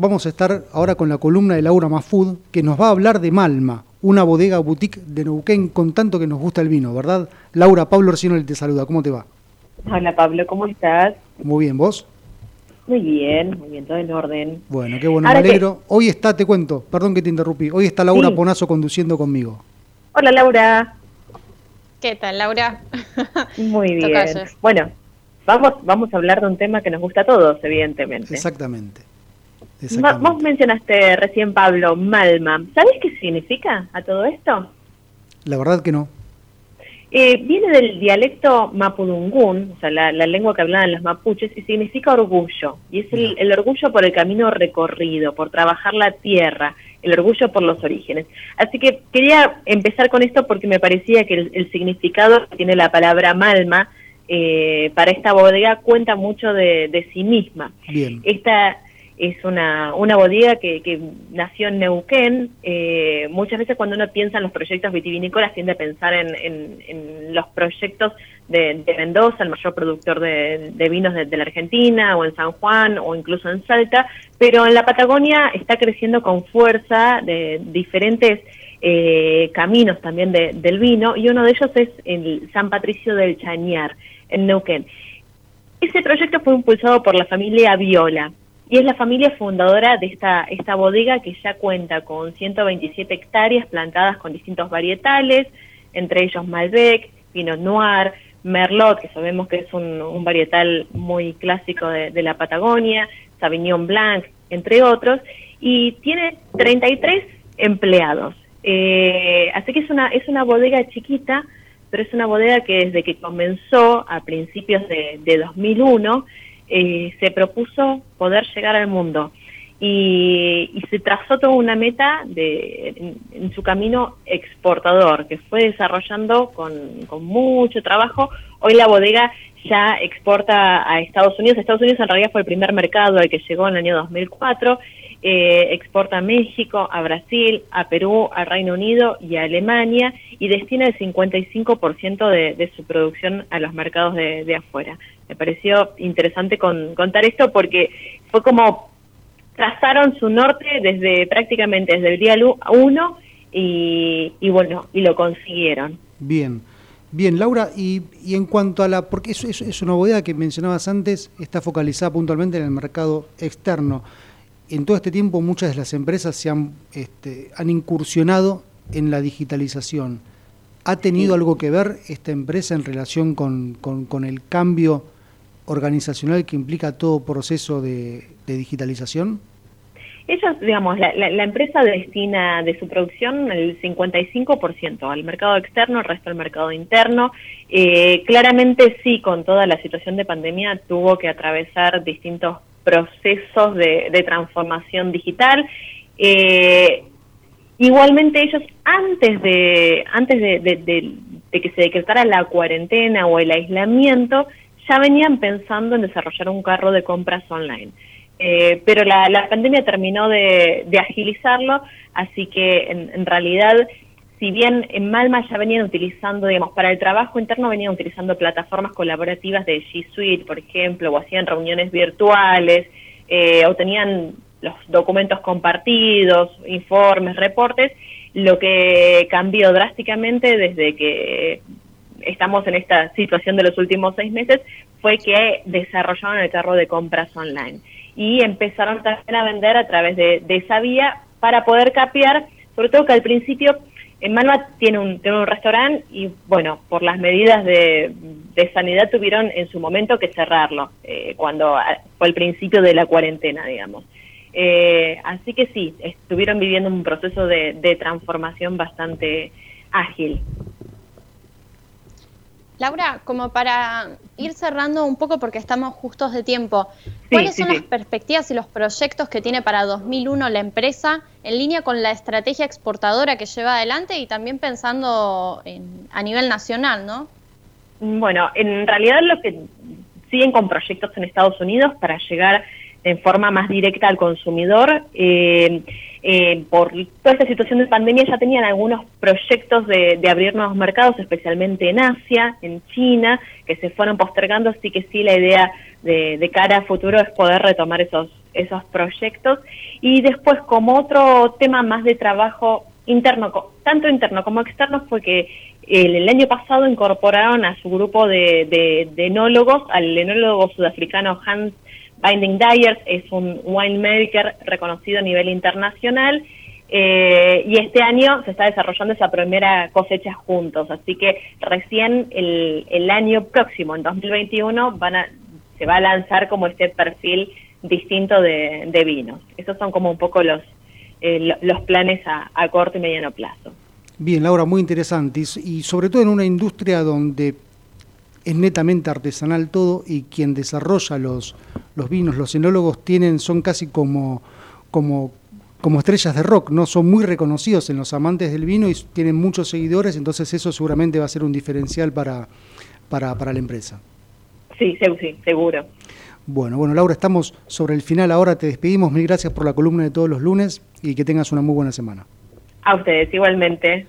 vamos a estar ahora con la columna de Laura Mafud, que nos va a hablar de Malma, una bodega boutique de Neuquén con tanto que nos gusta el vino, ¿verdad? Laura, Pablo Orsiano te saluda, ¿cómo te va? Hola Pablo, ¿cómo estás? Muy bien, ¿vos? Muy bien, muy bien, todo en orden. Bueno, qué bueno, me alegro. Hoy está, te cuento, perdón que te interrumpí, hoy está Laura Ponazo conduciendo conmigo. Hola Laura. ¿Qué tal, Laura? Muy bien. Bueno, vamos, vamos a hablar de un tema que nos gusta a todos, evidentemente. Exactamente. Vos mencionaste recién, Pablo, Malma. ¿Sabés qué significa a todo esto? La verdad que no. Eh, viene del dialecto mapudungún, o sea, la, lengua que hablaban los mapuches, y significa orgullo. Y es el, orgullo por el camino recorrido, por trabajar la tierra, el orgullo por los orígenes. Así que quería empezar con esto porque me parecía que el, significado que tiene la palabra Malma eh, para esta bodega cuenta mucho de, de sí misma. Bien. Esta es una, una bodega que, que nació en Neuquén. Eh, muchas veces cuando uno piensa en los proyectos vitivinícolas tiende a pensar en, en, los proyectos de, Mendoza, el mayor productor de, vinos de, la Argentina, o en San Juan, o incluso en Salta, pero en la Patagonia está creciendo con fuerza de diferentes eh, caminos también del vino, y uno de ellos es el San Patricio del Chañar, en Neuquén. Ese proyecto fue impulsado por la familia Viola, y es la familia fundadora de esta, esta bodega que ya cuenta con 127 hectáreas plantadas con distintos varietales, entre ellos Malbec, Pinot Noir, Merlot, que sabemos que es un, varietal muy clásico de, la Patagonia, Sauvignon Blanc, entre otros, y tiene 33 empleados. Eh, así que es una, es una bodega chiquita, pero es una bodega que desde que comenzó a principios de, de 2001 eh, se propuso poder llegar al mundo y, se trazó toda una meta de, en, su camino exportador que fue desarrollando con, mucho trabajo. Hoy la bodega ya exporta a Estados Unidos. Estados Unidos en realidad fue el primer mercado al que llegó en el año 2004. Eh, exporta a México, a Brasil, a Perú, al Reino Unido y a Alemania y destina el 55% de, de su producción a los mercados de afuera me pareció interesante contar esto porque fue como trazaron su norte desde prácticamente desde el día 1 y, y bueno, y lo consiguieron. Bien. Bien, Laura, y, y, en cuanto a la, porque eso es, una bodega que mencionabas antes, está focalizada puntualmente en el mercado externo. En todo este tiempo muchas de las empresas se han, este, han incursionado en la digitalización. ¿Ha tenido algo que ver esta empresa en relación con, con, con el cambio organizacional que implica todo proceso de, digitalización? Ellos, digamos, la, la, empresa destina de su producción el 55% al mercado externo, el resto al mercado interno. Eh, claramente sí, con toda la situación de pandemia tuvo que atravesar distintos procesos de, transformación digital. Eh, igualmente ellos antes de antes de, de, que se decretara la cuarentena o el aislamiento ya venían pensando en desarrollar un carro de compras online. Eh, pero la, pandemia terminó de, agilizarlo, así que en, realidad, si bien en Malma ya venían utilizando, digamos, para el trabajo interno venían utilizando plataformas colaborativas de G Suite, por ejemplo, o hacían reuniones virtuales, eh, o tenían los documentos compartidos, informes, reportes, lo que cambió drásticamente desde que estamos en esta situación de los últimos seis meses fue que desarrollaron el carro de compras online y empezaron también a vender a través de, esa vía para poder capear, sobre todo que al principio en Malva tiene un, tiene un restaurante y bueno, por las medidas de, sanidad tuvieron en su momento que cerrarlo, eh, cuando fue el principio de la cuarentena, digamos. Eh, así que sí, estuvieron viviendo un proceso de transformación bastante ágil. Laura, como para ir cerrando un poco porque estamos justos de tiempo, ¿cuáles son las perspectivas y los proyectos que tiene para 2001 la empresa en línea con la estrategia exportadora que lleva adelante y también pensando a nivel nacional, no? Bueno, en realidad lo que siguen con proyectos en Estados Unidos para llegar en forma más directa al consumidor. Eh, eh, por toda esta situación de pandemia ya tenían algunos proyectos de, abrir nuevos mercados, especialmente en Asia, en China, que se fueron postergando, así que sí la idea de, cara a futuro es poder retomar esos, esos proyectos. Y después, como otro tema más de trabajo interno, tanto interno como externo, fue que el, año pasado incorporaron a su grupo de, de, enólogos, al enólogo sudafricano Hans Binding Dyers, es un winemaker reconocido a nivel internacional, eh, y este año se está desarrollando esa primera cosecha juntos, así que recién el, año próximo, en 2021, van a, se va a lanzar como este perfil distinto de, vinos. Esos son como un poco los, eh, los planes a, a, corto y mediano plazo. Bien, Laura, muy interesante. Y sobre todo en una industria donde es netamente artesanal todo y quien desarrolla los, los vinos, los enólogos tienen, son casi como, como, como estrellas de rock, ¿no? Son muy reconocidos en los amantes del vino y tienen muchos seguidores, entonces eso seguramente va a ser un diferencial para, para, para la empresa. Sí, sí, seguro. Bueno, bueno, Laura, estamos sobre el final ahora, te despedimos, mil gracias por la columna de todos los lunes y que tengas una muy buena semana. A ustedes, igualmente.